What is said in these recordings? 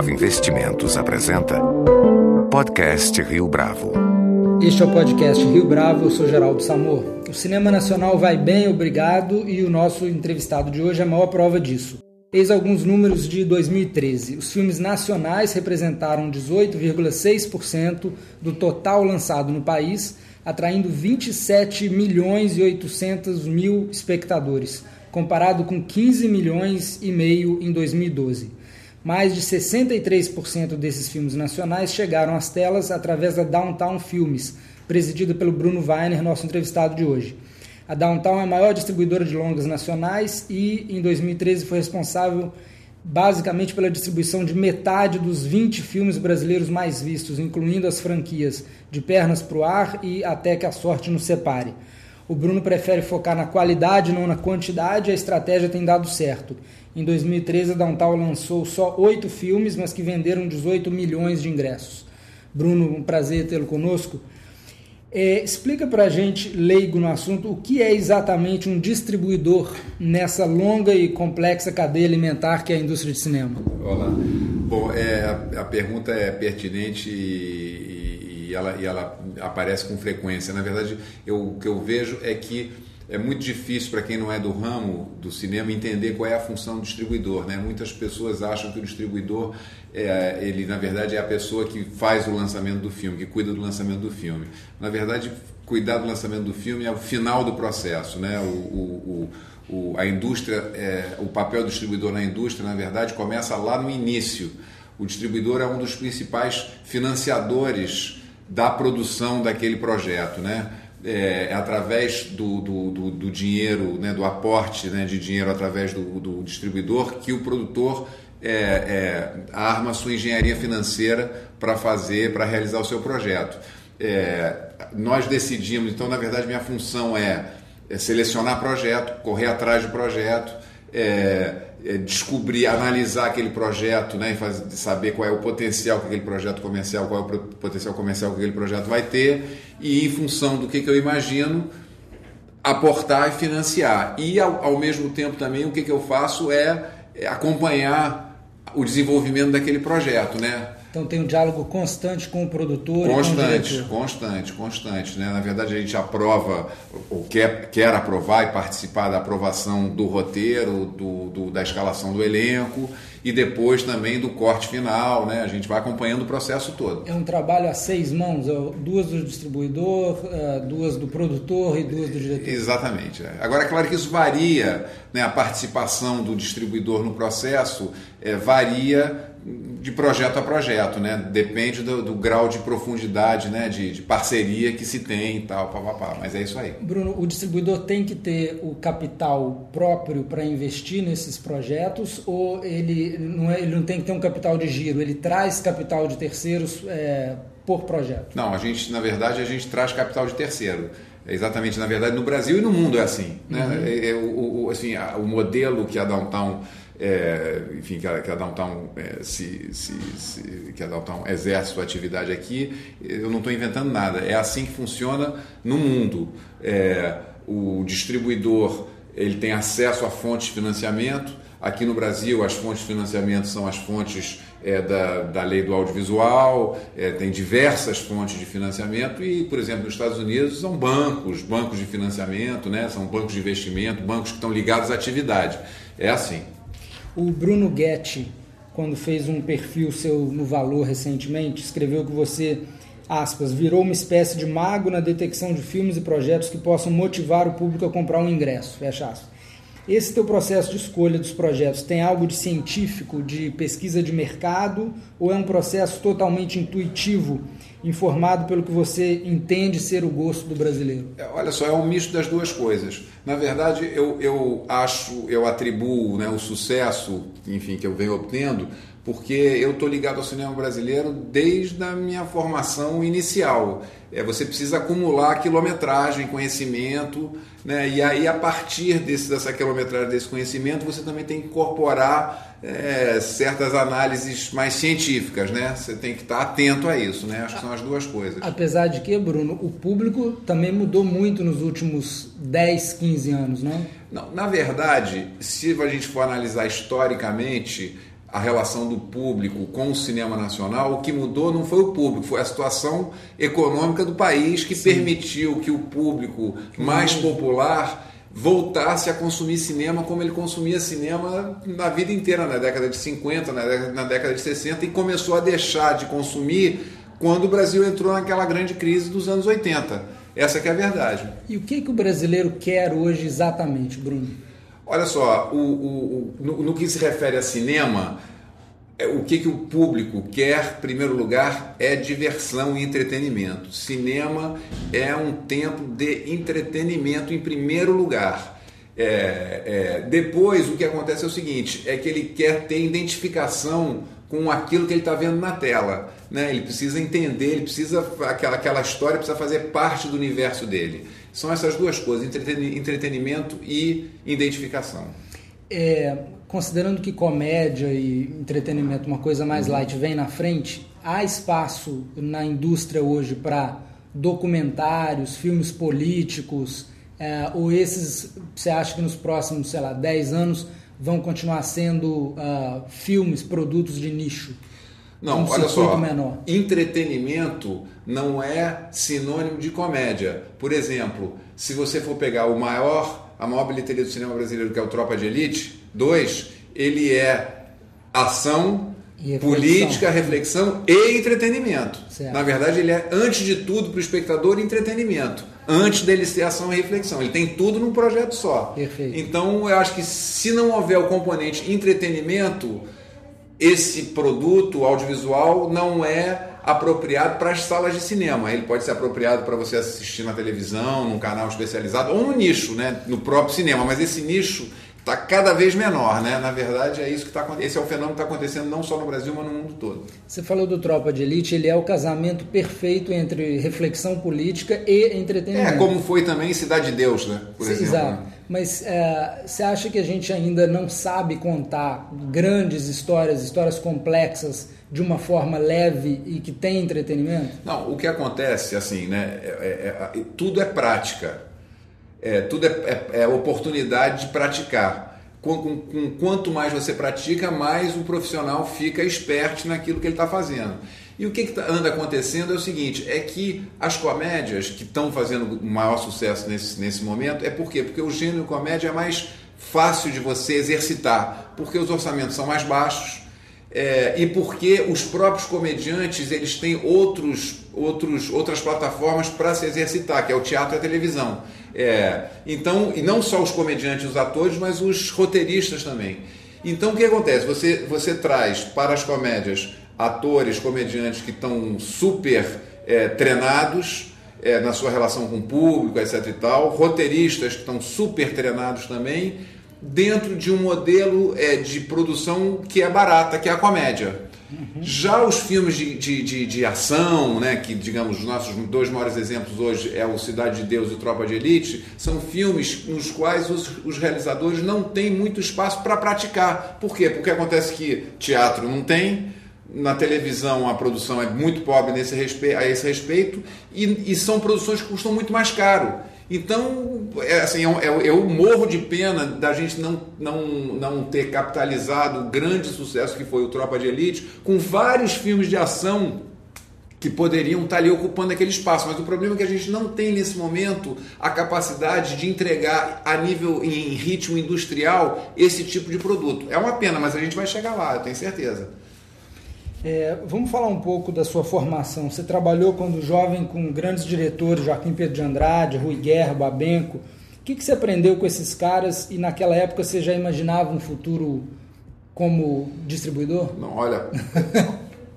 Bravo Investimentos apresenta Podcast Rio Bravo. Este é o podcast Rio Bravo, eu sou Geraldo Samor. O cinema nacional vai bem, obrigado, e o nosso entrevistado de hoje é a maior prova disso. Eis alguns números de 2013. Os filmes nacionais representaram 18,6% do total lançado no país, atraindo 27 milhões e 800 mil espectadores, comparado com 15 milhões e meio em 2012. Mais de 63% desses filmes nacionais chegaram às telas através da Downtown Filmes, presidida pelo Bruno Weiner, nosso entrevistado de hoje. A Downtown é a maior distribuidora de longas nacionais e, em 2013, foi responsável basicamente pela distribuição de metade dos 20 filmes brasileiros mais vistos, incluindo as franquias De Pernas para o Ar e Até que a Sorte nos Separe. O Bruno prefere focar na qualidade, não na quantidade, a estratégia tem dado certo. Em 2013, a Downtown lançou só oito filmes, mas que venderam 18 milhões de ingressos. Bruno, um prazer tê-lo conosco. É, explica para a gente, leigo no assunto, o que é exatamente um distribuidor nessa longa e complexa cadeia alimentar que é a indústria de cinema. Olá. Bom, é, a, a pergunta é pertinente e, e, ela, e ela aparece com frequência. Na verdade, eu, o que eu vejo é que é muito difícil para quem não é do ramo do cinema entender qual é a função do distribuidor. Né? Muitas pessoas acham que o distribuidor, é, ele na verdade é a pessoa que faz o lançamento do filme, que cuida do lançamento do filme. Na verdade, cuidar do lançamento do filme é o final do processo. Né? O, o, o, a indústria, é, o papel do distribuidor na indústria, na verdade, começa lá no início. O distribuidor é um dos principais financiadores da produção daquele projeto, né? é, é, através do, do, do, do, dinheiro, né, do aporte né, de dinheiro através do, do distribuidor, que o produtor é, é, arma sua engenharia financeira para fazer, para realizar o seu projeto. É, nós decidimos, então, na verdade, minha função é, é selecionar projeto, correr atrás de projeto, é, é, descobrir, analisar aquele projeto, né, e fazer, saber qual é o potencial que aquele projeto comercial, qual é o potencial comercial que aquele projeto vai ter, e em função do que, que eu imagino, aportar e financiar. E ao, ao mesmo tempo também o que, que eu faço é, é acompanhar o desenvolvimento daquele projeto, né? Então tem um diálogo constante com o produtor constante, e com o Constante, constante. Né? Na verdade, a gente aprova, ou quer, quer aprovar e participar da aprovação do roteiro, do, do, da escalação do elenco e depois também do corte final. Né? A gente vai acompanhando o processo todo. É um trabalho a seis mãos, é duas do distribuidor, é, duas do produtor e duas do diretor. Exatamente. É. Agora, é claro que isso varia, né? a participação do distribuidor no processo é, varia de projeto a projeto, né? Depende do, do grau de profundidade, né? De, de, parceria que se tem e tal, pá, pá, pá. Mas é isso aí. Bruno, o distribuidor tem que ter o capital próprio para investir nesses projetos ou ele não, é, ele não tem que ter um capital de giro? Ele traz capital de terceiros é, por projeto? Não, a gente, na verdade, a gente traz capital de terceiro. É exatamente, na verdade, no Brasil e no mundo é assim. Né? Uhum. É, é, o, o, assim, a, o modelo que a Downtown é, enfim, que a, que a Downtown é, se, se, se, que a Downtown exerce sua atividade aqui, eu não estou inventando nada. É assim que funciona no mundo. É, o distribuidor ele tem acesso a fontes de financiamento. Aqui no Brasil, as fontes de financiamento são as fontes é, da, da lei do audiovisual, é, tem diversas fontes de financiamento e, por exemplo, nos Estados Unidos são bancos, bancos de financiamento, né, são bancos de investimento, bancos que estão ligados à atividade. É assim. O Bruno Guetti, quando fez um perfil seu no Valor recentemente, escreveu que você, aspas, virou uma espécie de mago na detecção de filmes e projetos que possam motivar o público a comprar um ingresso, fecha aspas. Esse teu processo de escolha dos projetos tem algo de científico, de pesquisa de mercado, ou é um processo totalmente intuitivo informado pelo que você entende ser o gosto do brasileiro? É, olha só, é um misto das duas coisas. Na verdade, eu, eu acho, eu atribuo né, o sucesso, enfim, que eu venho obtendo, porque eu estou ligado ao cinema brasileiro desde a minha formação inicial. É, você precisa acumular quilometragem, conhecimento, né? e aí a partir desse, dessa quilometragem, desse conhecimento, você também tem que incorporar é, certas análises mais científicas. Né? Você tem que estar atento a isso, né? acho que são as duas coisas. Apesar de que, Bruno, o público também mudou muito nos últimos 10, 15 anos, não? não na verdade, se a gente for analisar historicamente a relação do público com o cinema nacional, o que mudou não foi o público, foi a situação econômica do país que Sim. permitiu que o público mais popular voltasse a consumir cinema como ele consumia cinema na vida inteira, na década de 50, na década, na década de 60, e começou a deixar de consumir quando o Brasil entrou naquela grande crise dos anos 80. Essa é a verdade. E o que, que o brasileiro quer hoje exatamente, Bruno? Olha só, o, o, o no, no, que se refere a cinema, é, o que, que o público quer, em primeiro lugar, é diversão e entretenimento. Cinema é um tempo de entretenimento em primeiro lugar. É, é, depois, o que acontece é o seguinte: é que ele quer ter identificação com aquilo que ele está vendo na tela. Né? Ele precisa entender, ele precisa aquela, aquela história precisa fazer parte do universo dele. São essas duas coisas, entretenimento e identificação. É, considerando que comédia e entretenimento, uma coisa mais uhum. light, vem na frente, há espaço na indústria hoje para documentários, filmes políticos, é, ou esses, você acha que nos próximos, sei lá, 10 anos vão continuar sendo uh, filmes, produtos de nicho? Não, um olha só, menor. entretenimento não é sinônimo de comédia. Por exemplo, se você for pegar o maior, a maior bilheteria do cinema brasileiro, que é o Tropa de Elite 2, ele é ação, reflexão. política, reflexão e entretenimento. Certo. Na verdade, ele é, antes de tudo, para o espectador, entretenimento. Antes dele ser ação e reflexão. Ele tem tudo num projeto só. Perfeito. Então, eu acho que se não houver o componente entretenimento esse produto audiovisual não é apropriado para as salas de cinema. Ele pode ser apropriado para você assistir na televisão, num canal especializado ou no nicho, né, no próprio cinema. Mas esse nicho está cada vez menor, né? Na verdade, é isso que está acontecendo. Esse é o fenômeno que está acontecendo não só no Brasil, mas no mundo todo. Você falou do Tropa de Elite, ele é o casamento perfeito entre reflexão política e entretenimento. É, como foi também Cidade de Deus, né? Por Sim, exemplo. Exato. Mas é, você acha que a gente ainda não sabe contar grandes histórias, histórias complexas, de uma forma leve e que tem entretenimento? Não, o que acontece, assim, né? É, é, é tudo é prática é, tudo é, é, é, oportunidade de praticar. Com, com, com, quanto mais você pratica, mais o profissional fica esperto naquilo que ele está fazendo. E o que, que tá, anda acontecendo é o seguinte: é que as comédias que estão fazendo maior sucesso nesse, nesse momento, é por quê? Porque o gênero comédia é mais fácil de você exercitar, porque os orçamentos são mais baixos, é, e porque os próprios comediantes eles têm outros, outros, outras plataformas para se exercitar, que é o teatro e a televisão. É, então, e não só os comediantes, os atores, mas os roteiristas também. Então, o que acontece? Você, você traz para as comédias atores, comediantes que estão super é, treinados é, na sua relação com o público, etc. e tal, roteiristas que estão super treinados também dentro de um modelo é, de produção que é barata, que é a comédia. Uhum. Já os filmes de, de, de, de, ação, né, que digamos os nossos dois maiores exemplos hoje é o Cidade de Deus e Tropa de Elite, são filmes nos quais os, os realizadores não têm muito espaço para praticar. Por quê? Porque acontece que teatro não tem, na televisão a produção é muito pobre nesse a esse respeito e, e são produções que custam muito mais caro. Então, é, assim, eu, eu, eu, morro de pena da gente não, não, não ter capitalizado o grande sucesso que foi o Tropa de Elite, com vários filmes de ação que poderiam estar ali ocupando aquele espaço. Mas o problema é que a gente não tem nesse momento a capacidade de entregar a nível em ritmo industrial esse tipo de produto. É uma pena, mas a gente vai chegar lá, eu tenho certeza. É, vamos falar um pouco da sua formação. Você trabalhou quando jovem com grandes diretores, Joaquim Pedro de Andrade, Rui Guerra, Babenco. O que, que você aprendeu com esses caras e naquela época você já imaginava um futuro como distribuidor? Não, olha,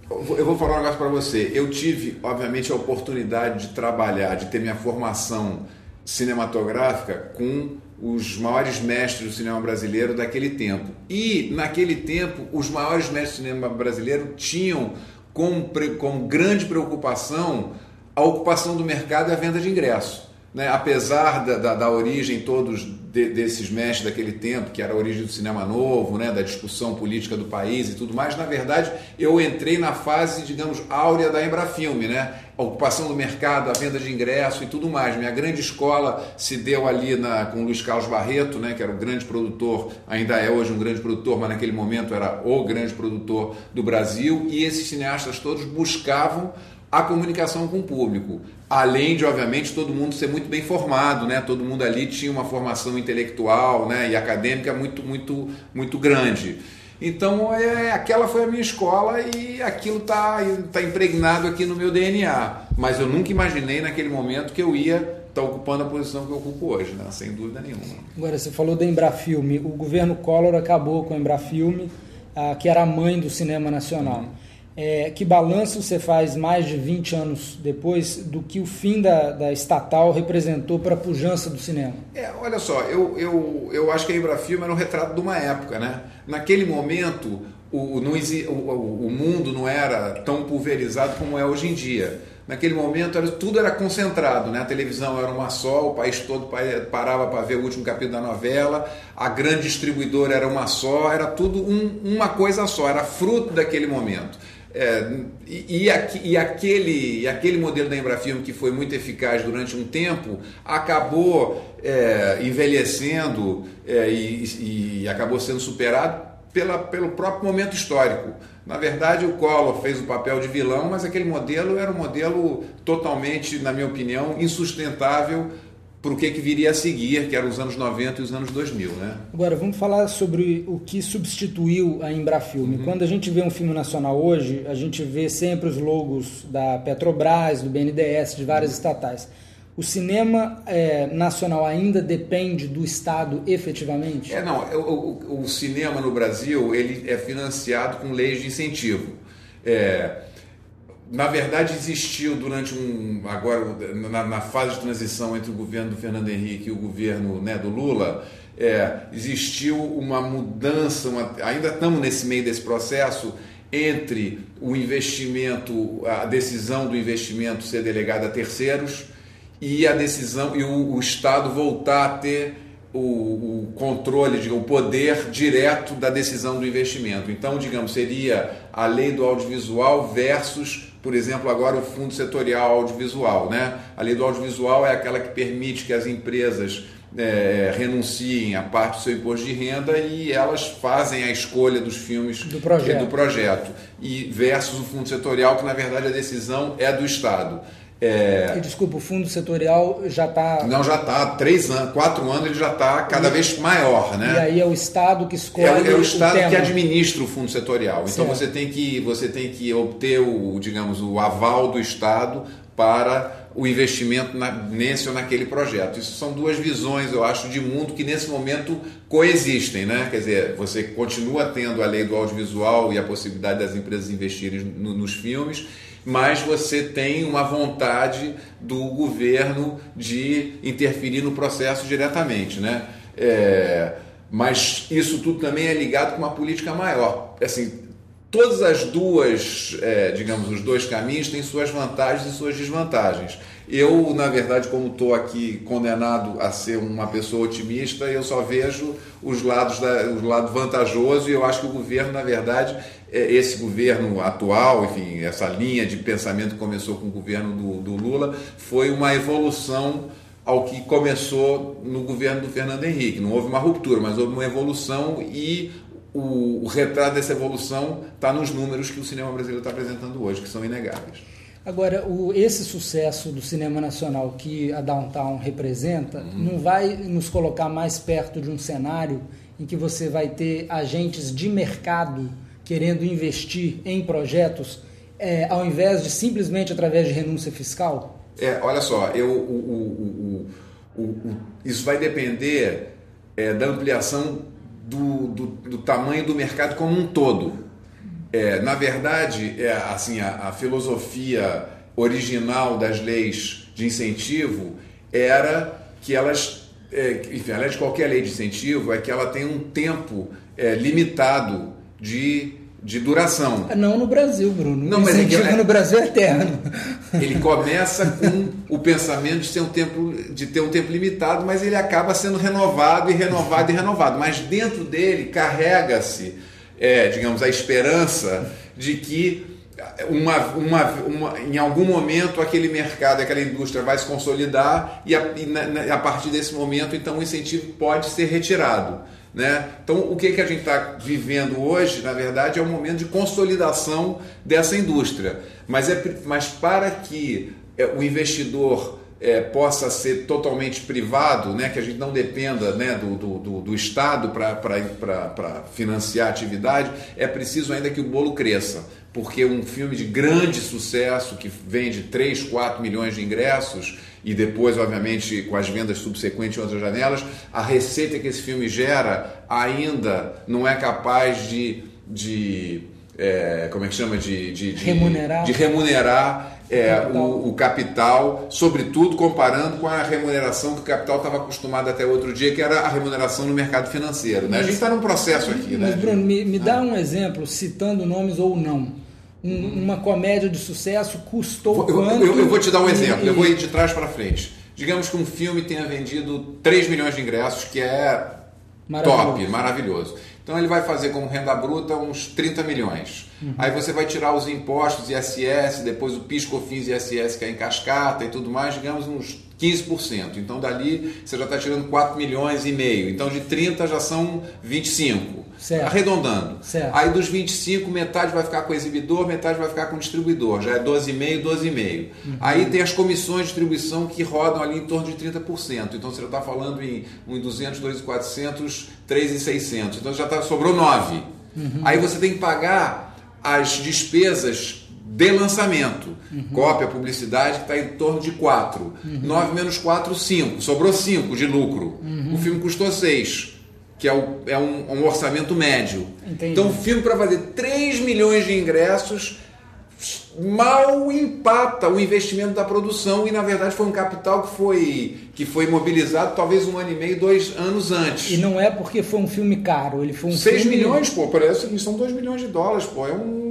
eu vou falar um negócio para você. Eu tive, obviamente, a oportunidade de trabalhar, de ter minha formação cinematográfica com os maiores mestres do cinema brasileiro daquele tempo. E, naquele tempo, os maiores mestres do cinema brasileiro tinham como, grande preocupação a ocupação do mercado e a venda de ingresso. Né? Apesar da, da, da origem todos de, desses mestres daquele tempo, que era a origem do cinema novo, né? da discussão política do país e tudo mais, na verdade eu entrei na fase, digamos, áurea da Embrafilme. Né? A ocupação do mercado, a venda de ingresso e tudo mais. Minha grande escola se deu ali na, com o Luiz Carlos Barreto, né, que era o grande produtor, ainda é hoje um grande produtor, mas naquele momento era o grande produtor do Brasil, e esses cineastas todos buscavam a comunicação com o público. Além de, obviamente, todo mundo ser muito bem formado, né? Todo mundo ali tinha uma formação intelectual né? e acadêmica muito, muito, muito grande. Então, é, aquela foi a minha escola e aquilo está tá impregnado aqui no meu DNA. Mas eu nunca imaginei naquele momento que eu ia estar tá ocupando a posição que eu ocupo hoje, né? sem dúvida nenhuma. Agora, você falou da Embrafilme. O governo Collor acabou com a Embrafilme, ah, que era a mãe do cinema nacional. Uhum. É, que balanço você faz mais de 20 anos depois do que o fim da, da estatal representou para a pujança do cinema? É, olha só, eu, eu, eu acho que a Embrafilme era um retrato de uma época. Né? Naquele momento, o, não, o, o mundo não era tão pulverizado como é hoje em dia. Naquele momento era, tudo era concentrado, né? a televisão era uma só, o país todo parava para ver o último capítulo da novela, a grande distribuidora era uma só, era tudo um, uma coisa só, era fruto daquele momento. É, e, e, e, aquele, e aquele modelo da Embrafilme que foi muito eficaz durante um tempo acabou é, envelhecendo é, e, e, acabou sendo superado pela, pelo próprio momento histórico. Na verdade, o Collor fez o papel de vilão, mas aquele modelo era um modelo totalmente, na minha opinião, insustentável para o que, que viria a seguir, que eram os anos 90 e os anos 2000. Né? Agora, vamos falar sobre o que substituiu a Embrafilme. Uhum. Quando a gente vê um filme nacional hoje, a gente vê sempre os logos da Petrobras, do BNDES, de várias uhum. estatais. O cinema é, nacional ainda depende do Estado efetivamente? É, não. O, o, o, cinema no Brasil ele é financiado com leis de incentivo. É, na verdade existiu durante um agora na, na, fase de transição entre o governo do Fernando Henrique e o governo né, do Lula é, existiu uma mudança uma, ainda estamos nesse meio desse processo entre o investimento a decisão do investimento ser delegada a terceiros e a decisão e o, o Estado voltar a ter o, o, controle, o poder direto da decisão do investimento. Então, digamos, seria a lei do audiovisual versus por exemplo, agora o Fundo Setorial Audiovisual. Né? A lei do audiovisual é aquela que permite que as empresas é, renunciem a parte do seu imposto de renda e elas fazem a escolha dos filmes do projeto. do projeto. E versus o fundo setorial, que na verdade a decisão é do Estado. É... E, desculpa, o fundo setorial já está. Não, já está há três anos, quatro anos ele já está cada e... vez maior, né? E aí é o Estado que escolhe. É, é o Estado o que administra o fundo setorial. Então você tem que você tem que obter o, digamos, o aval do Estado para o investimento na, nesse ou naquele projeto. Isso são duas visões, eu acho, de mundo que nesse momento coexistem, né? Quer dizer, você continua tendo a lei do audiovisual e a possibilidade das empresas investirem no, nos filmes mas você tem uma vontade do governo de interferir no processo diretamente, né? É, mas isso tudo também é ligado com uma política maior. Assim, todas as duas, é, digamos, os dois caminhos têm suas vantagens e suas desvantagens. Eu, na verdade, como estou aqui condenado a ser uma pessoa otimista, eu só vejo os lados da, o lado vantajoso e eu acho que o governo, na verdade, é, esse governo atual, enfim, essa linha de pensamento que começou com o governo do, do Lula, foi uma evolução ao que começou no governo do Fernando Henrique. Não houve uma ruptura, mas houve uma evolução e o, o retrato dessa evolução está nos números que o cinema brasileiro está apresentando hoje, que são inegáveis. Agora, o, esse sucesso do cinema nacional que a Downtown representa uhum. não vai nos colocar mais perto de um cenário em que você vai ter agentes de mercado querendo investir em projetos é, ao invés de simplesmente através de renúncia fiscal? É, olha só, eu, o, o, isso vai depender é, da ampliação do, do, do, tamanho do mercado como um todo. É, na verdade, é, assim, a, a filosofia original das leis de incentivo era que elas, é, enfim, além de qualquer lei de incentivo, é que ela tem um tempo é, limitado de, de duração. Não no Brasil, Bruno. Não, o mas incentivo é, no Brasil é eterno. Ele começa com o pensamento de ter, um tempo, de ter um tempo limitado, mas ele acaba sendo renovado e renovado e renovado. Mas dentro dele carrega-se é, digamos, a esperança de que uma, uma, uma, em algum momento aquele mercado, aquela indústria vai se consolidar e a, e na, a partir desse momento então o incentivo pode ser retirado. Né? Então, o que, que a gente está vivendo hoje, na verdade, é um momento de consolidação dessa indústria. Mas, é, mas para que é, o investidor é, possa ser totalmente privado, né, que a gente não dependa né, do, do, do Estado para financiar a atividade, é preciso ainda que o bolo cresça porque um filme de grande sucesso, que vende 3, 4 milhões de ingressos, e depois, obviamente, com as vendas subsequentes em outras janelas, a receita que esse filme gera ainda não é capaz de. de é, como é que chama? De, de, de remunerar, de remunerar é, capital. O, o, capital, sobretudo comparando com a remuneração que o capital estava acostumado até outro dia, que era a remuneração no mercado financeiro. Né? a gente está num processo aqui. Mas, né? Bruno, me, me dá um exemplo, citando nomes ou não um, uma comédia de sucesso custou eu, quanto? Eu, eu, vou te dar um exemplo, e... eu vou ir de trás para frente. Digamos que um filme tenha vendido 3 milhões de ingressos, que é maravilhoso. top, maravilhoso. Então ele vai fazer como renda bruta uns 30 milhões. Uhum. Aí você vai tirar os impostos ISS, depois o PIS, COFINS e ISS que é em cascata e tudo mais, digamos uns 15%. Então dali você já está tirando 4 milhões e meio. Então de 30 já são 25. Certo. Arredondando. Certo. Aí dos 25, metade vai ficar com o exibidor, metade vai ficar com o distribuidor. Já é 12,5, 12,5. Uhum. Aí tem as comissões de distribuição que rodam ali em torno de 30%. Então você já está falando em 1,200, 2,400, 3,600. Então já tá, sobrou 9. Uhum. Aí você tem que pagar as despesas de lançamento. Uhum. Cópia, publicidade, que está em torno de 4. Uhum. 9 menos 4, 5. Sobrou 5 de lucro. Uhum. O filme custou 6, que é, o, é um, um, orçamento médio. Entendi. Então, o filme para fazer 3 milhões de ingressos mal empata o investimento da produção e na verdade foi um capital que foi que foi mobilizado talvez um ano e meio, dois anos antes. E não é porque foi um filme caro, ele foi um 6 filme... milhões, pô, parece que são 2 milhões de dólares, pô, é um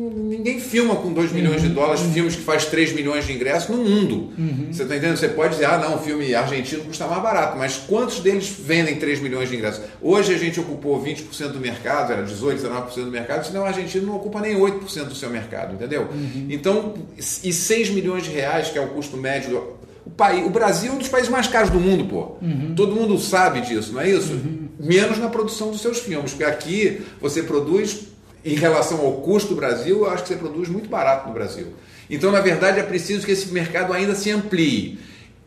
ninguém filma com 2 milhões uhum, de dólares uhum. filmes que faz 3 milhões de ingressos no mundo. Uhum. Você está entendendo? Você pode dizer, ah, não, o filme argentino custa mais barato, mas quantos deles vendem 3 milhões de ingressos? Hoje a gente ocupou 20% do mercado, era 18, 19% do mercado, senão o argentino não ocupa nem 8% do seu mercado, entendeu? Uhum. Então, e 6 milhões de reais, que é o custo médio o, país, o Brasil é um dos países mais caros do mundo, pô. Uhum. Todo mundo sabe disso, não é isso? Uhum. Menos na produção dos seus filmes, porque aqui você produz em relação ao custo do Brasil, eu acho que você produz muito barato no Brasil. Então, na verdade, é preciso que esse mercado ainda se amplie.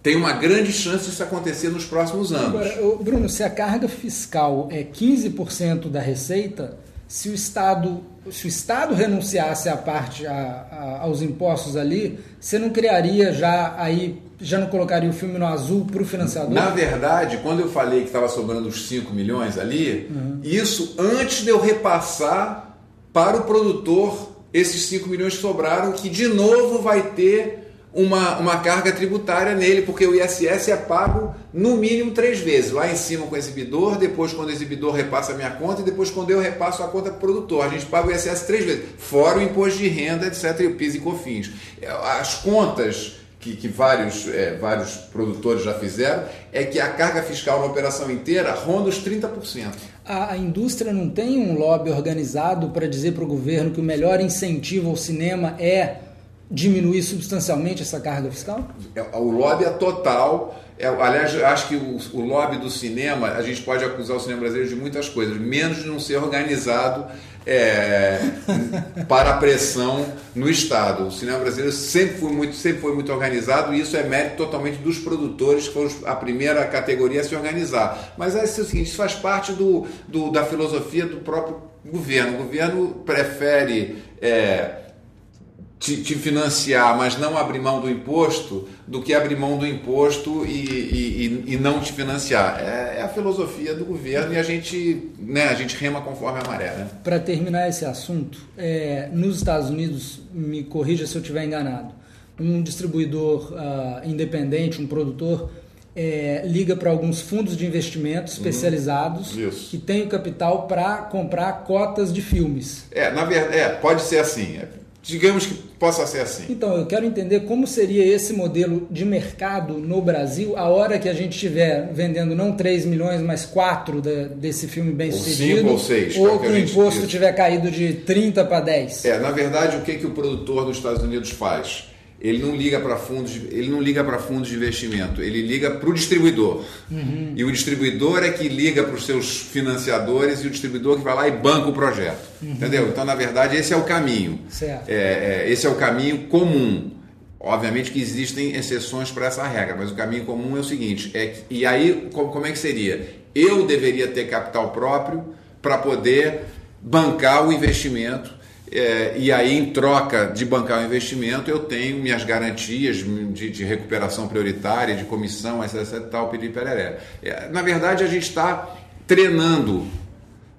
Tem uma grande chance disso acontecer nos próximos anos. Agora, Bruno, se a carga fiscal é 15% da receita, se o Estado, se o Estado renunciasse à parte a, a, aos impostos ali, você não criaria já aí, já não colocaria o filme no azul para o financiador? Na verdade, quando eu falei que estava sobrando os 5 milhões ali, uhum. isso antes de eu repassar para o produtor esses 5 milhões que sobraram, que de novo vai ter uma, uma carga tributária nele, porque o ISS é pago no mínimo três vezes. Lá em cima com o exibidor, depois quando o exibidor repassa a minha conta e depois quando eu repasso a conta para o produtor. A gente paga o ISS três vezes, fora o imposto de renda, etc., e o PIS e COFINS. As contas que, que vários, é, vários produtores já fizeram, é que a carga fiscal na operação inteira ronda os 30%. A, a indústria não tem um lobby organizado para dizer para o governo que o melhor incentivo ao cinema é diminuir substancialmente essa carga fiscal? É, o lobby é total. É, aliás, acho que o, o, lobby do cinema, a gente pode acusar o cinema brasileiro de muitas coisas, menos de não ser organizado é, para a pressão no Estado. O cinema brasileiro sempre foi, muito, sempre foi muito organizado e isso é mérito totalmente dos produtores, que foram a primeira categoria a se organizar. Mas é o seguinte, isso faz parte do, do da filosofia do próprio governo. O governo prefere. É, te, te, financiar, mas não abrir mão do imposto, do que abrir mão do imposto e, e, e não te financiar. É, é, a filosofia do governo e a gente, né, a gente rema conforme a maré. Né? Para terminar esse assunto, é, nos Estados Unidos, me corrija se eu estiver enganado, um distribuidor uh, independente, um produtor, é, liga para alguns fundos de investimento uhum. especializados uhum, que têm o capital para comprar cotas de filmes. É, na verdade, é, pode ser assim. É Digamos que possa ser assim. Então, eu quero entender como seria esse modelo de mercado no Brasil a hora que a gente estiver vendendo não 3 milhões, mas 4 de, desse filme bem ou sucedido. 5 ou 6. Ou que o imposto tiver caído de 30 para 10. É, na verdade, o que, que o produtor dos Estados Unidos faz? Ele não liga para fundos, ele não liga para fundos de investimento, ele liga para o distribuidor. Uhum. E o distribuidor é que liga para os seus financiadores e o distribuidor que vai lá e banca o projeto. Uhum. Entendeu? Então, na verdade, esse é o caminho. É, é, esse é o caminho comum. Obviamente que existem exceções para essa regra, mas o caminho comum é o seguinte: é que, e aí como é que seria? Eu deveria ter capital próprio para poder bancar o investimento é, e aí, em troca de bancar o investimento, eu tenho minhas garantias de, de recuperação prioritária, de comissão, etc, etc tal, pedir pereré. É, na verdade, a gente está treinando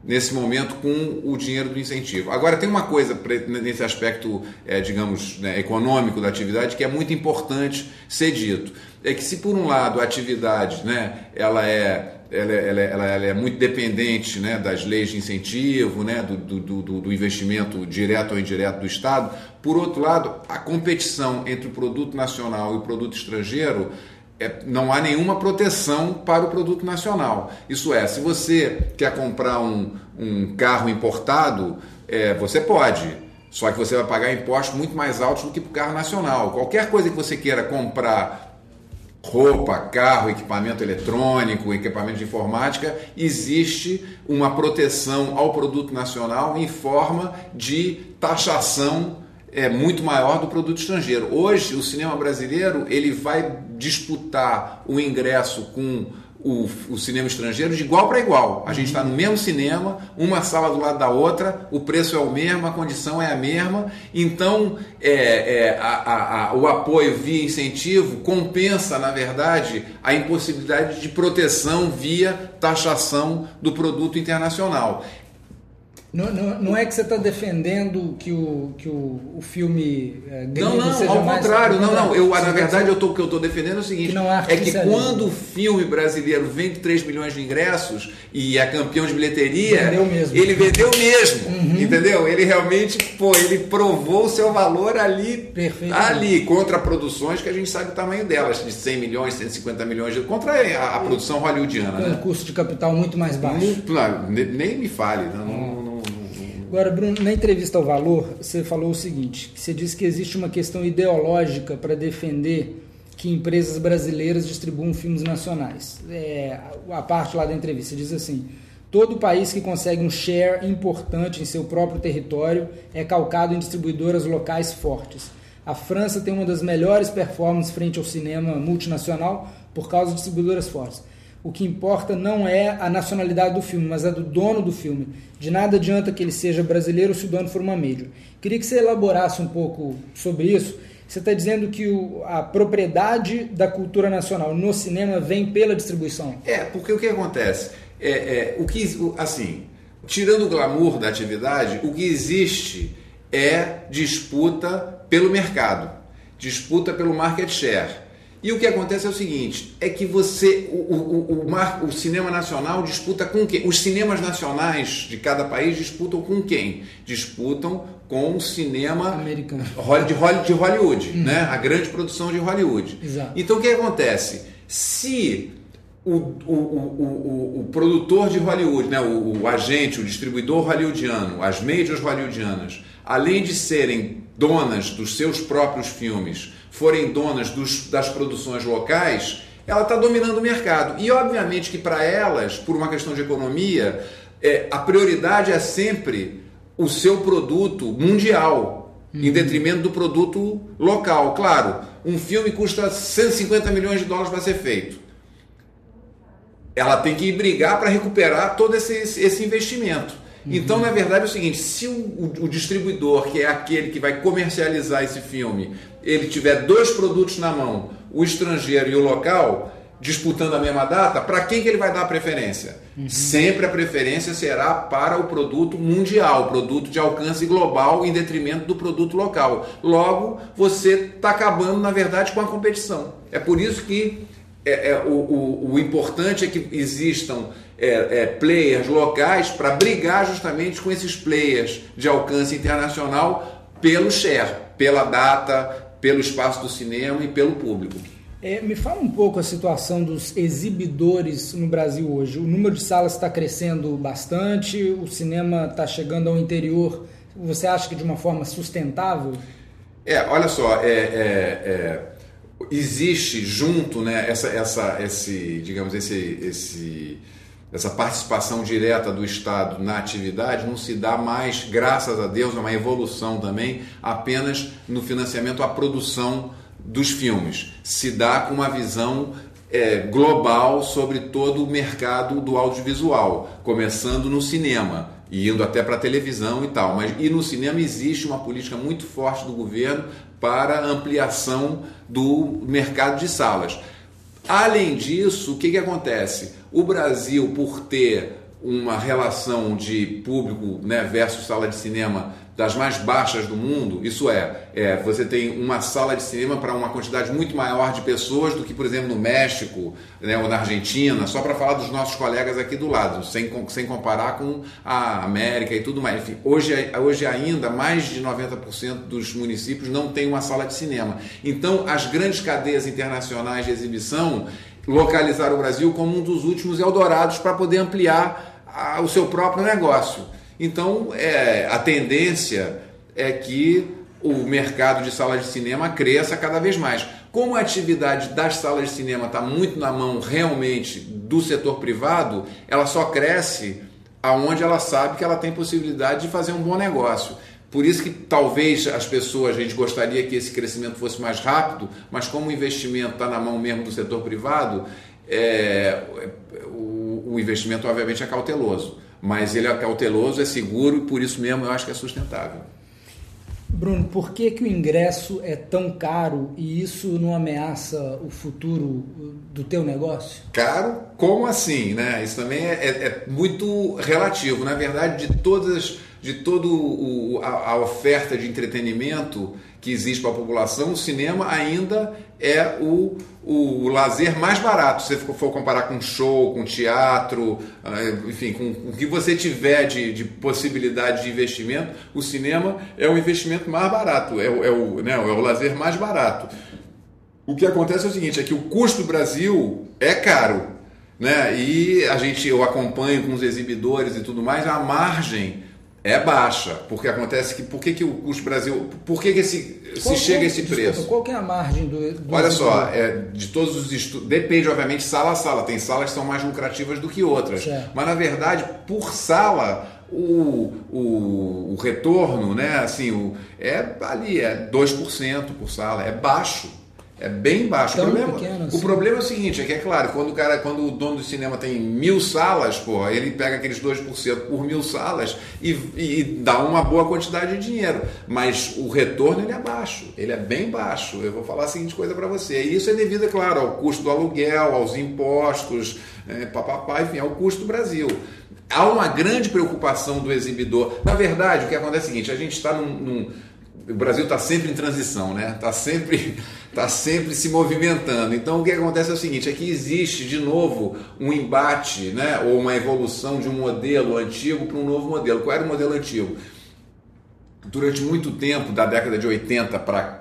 nesse momento com o dinheiro do incentivo. Agora, tem uma coisa nesse aspecto, é, digamos, né, econômico da atividade que é muito importante ser dito. É que se, por um lado, a atividade né, ela é ela, ela, ela, ela, é muito dependente né, das leis de incentivo, né, do, do, do, do, investimento direto ou indireto do Estado. Por outro lado, a competição entre o produto nacional e o produto estrangeiro é, não há nenhuma proteção para o produto nacional. Isso é, se você quer comprar um, um carro importado, é, você pode. Só que você vai pagar impostos muito mais altos do que para o carro nacional. Qualquer coisa que você queira comprar roupa, carro, equipamento eletrônico, equipamento de informática, existe uma proteção ao produto nacional em forma de taxação é, muito maior do produto estrangeiro. Hoje, o cinema brasileiro ele vai disputar o ingresso com o, o, cinema estrangeiro de igual para igual. A gente está no mesmo cinema, uma sala do lado da outra, o preço é o mesmo, a condição é a mesma. Então, é, é, a, a, o apoio via incentivo compensa, na verdade, a impossibilidade de proteção via taxação do produto internacional. Não, não, não, é que você está defendendo que o, que o, o filme é, não, não, seja ao mais contrário, não, não. Eu, na verdade, eu tô, o que eu estou defendendo é o seguinte: que é que quando o filme brasileiro vende 3 milhões de ingressos e é campeão de bilheteria, vendeu mesmo. ele vendeu mesmo. Uhum. Entendeu? Ele realmente, pô, ele provou o seu valor ali, ali, contra produções que a gente sabe o tamanho delas, de 100 milhões, 150 milhões, de, contra a, a produção hollywoodiana. Com né? custo de capital muito mais baixo. Muito, nem me fale, não, não Agora, Bruno, na entrevista ao Valor, você falou o seguinte: você disse que existe uma questão ideológica para defender que empresas brasileiras distribuam filmes nacionais. É, a parte lá da entrevista diz assim: todo país que consegue um share importante em seu próprio território é calcado em distribuidoras locais fortes. A França tem uma das melhores performances frente ao cinema multinacional por causa de distribuidoras fortes o que importa não é a nacionalidade do filme, mas a do dono do filme. De nada adianta que ele seja brasileiro se o dono for uma mídia. Queria que você elaborasse um pouco sobre isso. Você está dizendo que o, a propriedade da cultura nacional no cinema vem pela distribuição? É, porque o que acontece? É, é, o que, assim, tirando o glamour da atividade, o que existe é disputa pelo mercado, disputa pelo market share. E o que acontece é o seguinte: é que você, o, o, o, mar, o cinema nacional disputa com quem? Os cinemas nacionais de cada país disputam com quem? Disputam com o cinema americano de, de Hollywood, uhum. né? a grande produção de Hollywood. Exato. Então o que acontece? Se o, o, o, o, produtor de Hollywood, né? o, o agente, o distribuidor hollywoodiano, as majors hollywoodianas, além de serem donas dos seus próprios filmes, forem donas dos, das produções locais, ela está dominando o mercado. E obviamente que para elas, por uma questão de economia, é, a prioridade é sempre o seu produto mundial, uhum. em detrimento do produto local. Claro, um filme custa 150 milhões de dólares para ser feito. Ela tem que brigar para recuperar todo esse, esse investimento. Então, na verdade, é o seguinte: se o, o, o, distribuidor, que é aquele que vai comercializar esse filme, ele tiver dois produtos na mão, o estrangeiro e o local, disputando a mesma data, para quem que ele vai dar a preferência? Uhum. Sempre a preferência será para o produto mundial, produto de alcance global, em detrimento do produto local. Logo, você está acabando, na verdade, com a competição. É por isso que é, é o, o, importante é que existam é, é players locais para brigar justamente com esses players de alcance internacional pelo share, pela data, pelo espaço do cinema e pelo público. É, me fala um pouco a situação dos exibidores no Brasil hoje. O número de salas está crescendo bastante, o cinema está chegando ao interior. Você acha que de uma forma sustentável? É, olha só, é, é, é, existe junto, né, essa, essa, esse, digamos, esse, esse, essa participação direta do Estado na atividade não se dá mais, graças a Deus, é uma evolução também, apenas no financiamento à produção dos filmes. Se dá com uma visão é, global sobre todo o mercado do audiovisual, começando no cinema e indo até para a televisão e tal. Mas e no cinema existe uma política muito forte do governo para ampliação do mercado de salas. Além disso, o que, que acontece? O Brasil, por ter uma relação de público né, versus sala de cinema das mais baixas do mundo, isso é, é você tem uma sala de cinema para uma quantidade muito maior de pessoas do que, por exemplo, no México né, ou na Argentina, só para falar dos nossos colegas aqui do lado, sem, sem comparar com a América e tudo mais. Enfim, hoje, hoje ainda, mais de 90% dos municípios não tem uma sala de cinema. Então, as grandes cadeias internacionais de exibição localizaram o Brasil como um dos últimos Eldorados para poder ampliar a, o seu próprio negócio. Então, é, a tendência é que o mercado de salas de cinema cresça cada vez mais. Como a atividade das salas de cinema está muito na mão realmente do setor privado, ela só cresce aonde ela sabe que ela tem possibilidade de fazer um bom negócio. Por isso que talvez as pessoas, a gente gostaria que esse crescimento fosse mais rápido, mas como o investimento está na mão mesmo do setor privado, é, o, o investimento obviamente é cauteloso mas ele é cauteloso, é seguro e por isso mesmo eu acho que é sustentável. Bruno, por que, que o ingresso é tão caro e isso não ameaça o futuro do teu negócio? Caro? Como assim? Né? Isso também é, é, é muito relativo. Na verdade, de todas, de toda a, a oferta de entretenimento, que existe para a população, o cinema ainda é o, o lazer mais barato. Se você for comparar com show, com teatro, ah, enfim, com, com o que você tiver de, de, possibilidade de investimento, o cinema é o investimento mais barato, é, é, o, né, é o lazer mais barato. O que acontece é o seguinte, é que o custo do Brasil é caro. Né? E a gente, eu acompanho com os exibidores e tudo mais, a margem é baixa, porque acontece que por que, que o custo Brasil, por que, que esse, se chega a esse desculpa, preço? Qual que é a margem do, do Olha só, é, de todos os estudos, depende obviamente sala a sala, tem salas que são mais lucrativas do que outras, certo. mas na verdade por sala o, o, o retorno, né, assim, o, é ali, é 2% por sala, é baixo. É bem baixo. O problema, pequeno assim. o problema é o seguinte, é que é claro, quando o cara, quando o dono do cinema tem mil salas, pô, ele pega aqueles 2% por mil salas e, e, dá uma boa quantidade de dinheiro. Mas o retorno ele é baixo, ele é bem baixo. Eu vou falar a seguinte coisa para você. E isso é devido, é claro, ao custo do aluguel, aos impostos, é, papapá, enfim, ao custo do Brasil há uma grande preocupação do exibidor. Na verdade, o que acontece é o seguinte: a gente está num, num, O Brasil está sempre em transição, né? Está sempre está sempre se movimentando. Então o que acontece é o seguinte, é que existe de novo um embate, né, ou uma evolução de um modelo antigo para um novo modelo. Qual era o modelo antigo? Durante muito tempo, da década de 80 para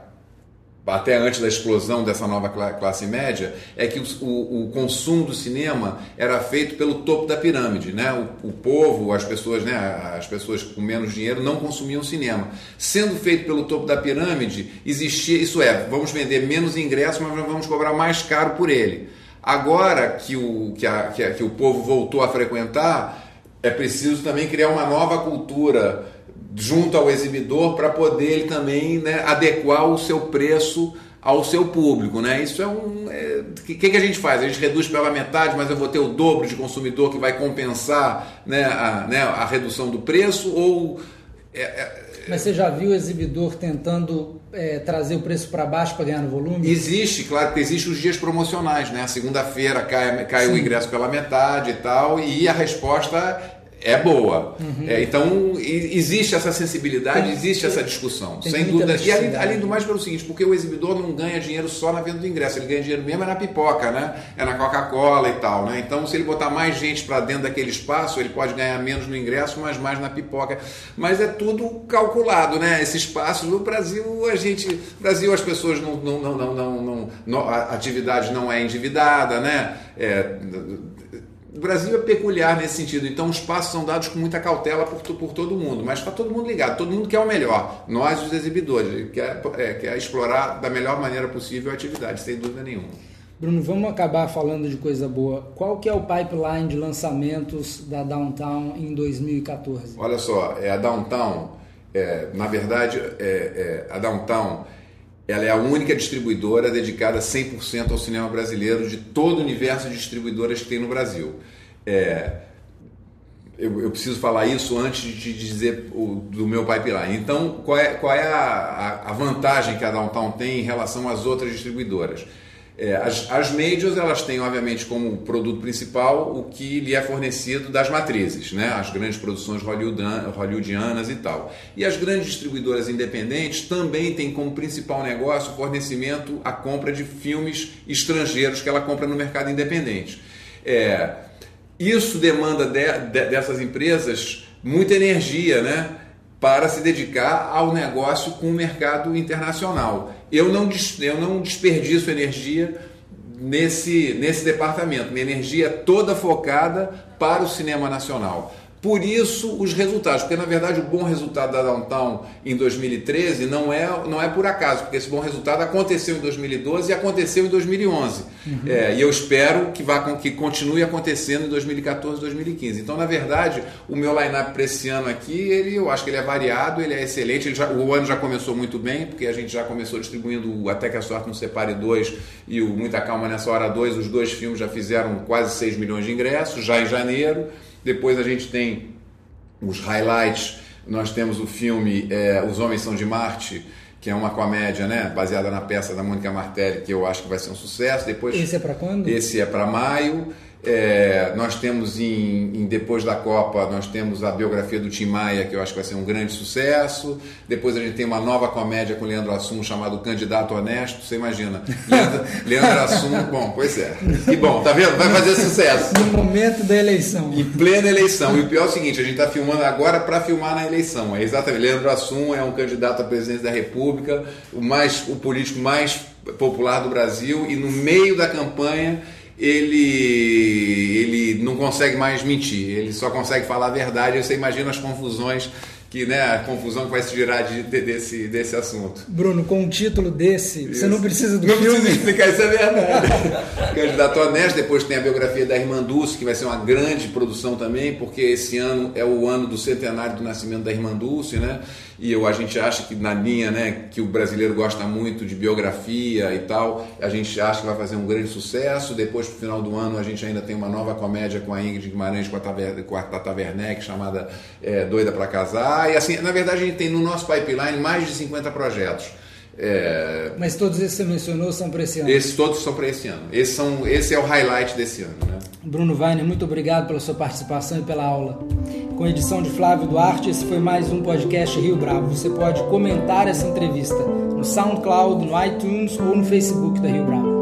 até antes da explosão dessa nova classe média, é que o, o, consumo do cinema era feito pelo topo da pirâmide, né? O, o, povo, as pessoas, né? As pessoas com menos dinheiro não consumiam cinema. Sendo feito pelo topo da pirâmide, existia, isso é, vamos vender menos ingressos, mas vamos cobrar mais caro por ele. Agora que o, que, a, que, a, que o povo voltou a frequentar, é preciso também criar uma nova cultura junto ao exibidor para poder ele também né, adequar o seu preço ao seu público, né? Isso é um. O é, que, que a gente faz? A gente reduz pela metade, mas eu vou ter o dobro de consumidor que vai compensar né, a, né, a redução do preço? Ou. É, é, mas você já viu o exibidor tentando é, trazer o preço para baixo para ganhar no volume? Existe, claro que existem os dias promocionais, né? Segunda-feira cai, cai o ingresso pela metade e tal, e a resposta é boa. Uhum. É, então, existe essa sensibilidade, existe essa discussão, sem dúvida. E além, além, do mais, pelo seguinte, porque o exibidor não ganha dinheiro só na venda do ingresso, ele ganha dinheiro mesmo é na pipoca, né? É na Coca-Cola e tal, né? Então, se ele botar mais gente para dentro daquele espaço, ele pode ganhar menos no ingresso, mas mais na pipoca. Mas é tudo calculado, né? Esse espaço no Brasil, a gente, Brasil as pessoas não, não, não, não, não, não a atividade não é endividada, né? É, o Brasil é peculiar nesse sentido, então os passos são dados com muita cautela por, por todo mundo, mas está todo mundo ligado, todo mundo quer o melhor. Nós, os exibidores, quer, é, quer explorar da melhor maneira possível a atividade, sem dúvida nenhuma. Bruno, vamos acabar falando de coisa boa. Qual que é o pipeline de lançamentos da Downtown em 2014? Olha só, é a Downtown, é, na verdade, é, é, a Downtown ela é a única distribuidora dedicada 100% ao cinema brasileiro de todo o universo de distribuidoras que tem no Brasil. É, eu, eu, preciso falar isso antes de dizer o, do meu pipeline. Então, qual é, qual é a, a, vantagem que a Downtown tem em relação às outras distribuidoras? É, as, as majors elas têm obviamente como produto principal o que lhe é fornecido das matrizes, né? as grandes produções hollywoodianas e tal. E as grandes distribuidoras independentes também têm como principal negócio o fornecimento, a compra de filmes estrangeiros que ela compra no mercado independente. É, isso demanda de, de, dessas empresas muita energia, né? para se dedicar ao negócio com o mercado internacional. Eu não, eu não desperdiço energia nesse, nesse departamento, minha energia é toda focada para o cinema nacional. Por isso, os resultados, porque na verdade o bom resultado da Downtown em 2013 não é, não é por acaso, porque esse bom resultado aconteceu em 2012 e aconteceu em 2011. Uhum. É, e eu espero que, vá, que continue acontecendo em 2014 2015. Então, na verdade, o meu line-up para esse ano aqui, ele, eu acho que ele é variado, ele é excelente. Ele já, o ano já começou muito bem, porque a gente já começou distribuindo Até que a Sorte nos Separe 2 e o Muita Calma Nessa Hora 2. Os dois filmes já fizeram quase 6 milhões de ingressos, já em janeiro. Depois a gente tem os highlights, nós temos o filme é, Os Homens São de Marte, que é uma comédia, né, baseada na peça da Mônica Martelli, que eu acho que vai ser um sucesso. Depois Esse é para quando? Esse é para maio. É, nós temos em, em, depois da Copa nós temos a biografia do Tim Maia que eu acho que vai ser um grande sucesso. Depois a gente tem uma nova comédia com Leandro Assum chamado Candidato Honesto. Você imagina. Leandro, Leandro Assum bom pois é. E bom tá vendo? Vai fazer sucesso. No momento da eleição. Em plena eleição. E o pior é o seguinte a gente está filmando agora para filmar na eleição. É exatamente Leandro Assum é um candidato à presidência da República o mais o político mais popular do Brasil e no meio da campanha ele, ele não consegue mais mentir, ele só consegue falar a verdade. Você imagina as confusões que né, a confusão que vai se gerar de, de, desse, desse assunto. Bruno, com um título desse, isso. você não precisa do não filme. Não precisa explicar, isso é verdade. Candidato honesto, depois tem a biografia da Irmã Dulce, que vai ser uma grande produção também, porque esse ano é o ano do centenário do nascimento da Irmã Dulce, né? e eu, a gente acha que na linha né, que o brasileiro gosta muito de biografia e tal, a gente acha que vai fazer um grande sucesso. Depois, no final do ano, a gente ainda tem uma nova comédia com a Ingrid Guimarães, com a, Taver, com a Tata Werneck, chamada é, Doida para Casar. E assim, na verdade, a gente tem no nosso pipeline mais de 50 projetos. É... Mas todos esses que você mencionou são para esse ano? Esses todos são para esse ano. Esse, são, esse é o highlight desse ano. Né? Bruno Weiner, muito obrigado pela sua participação e pela aula. Com edição de Flávio Duarte, esse foi mais um podcast Rio Bravo. Você pode comentar essa entrevista no SoundCloud, no iTunes ou no Facebook da Rio Bravo.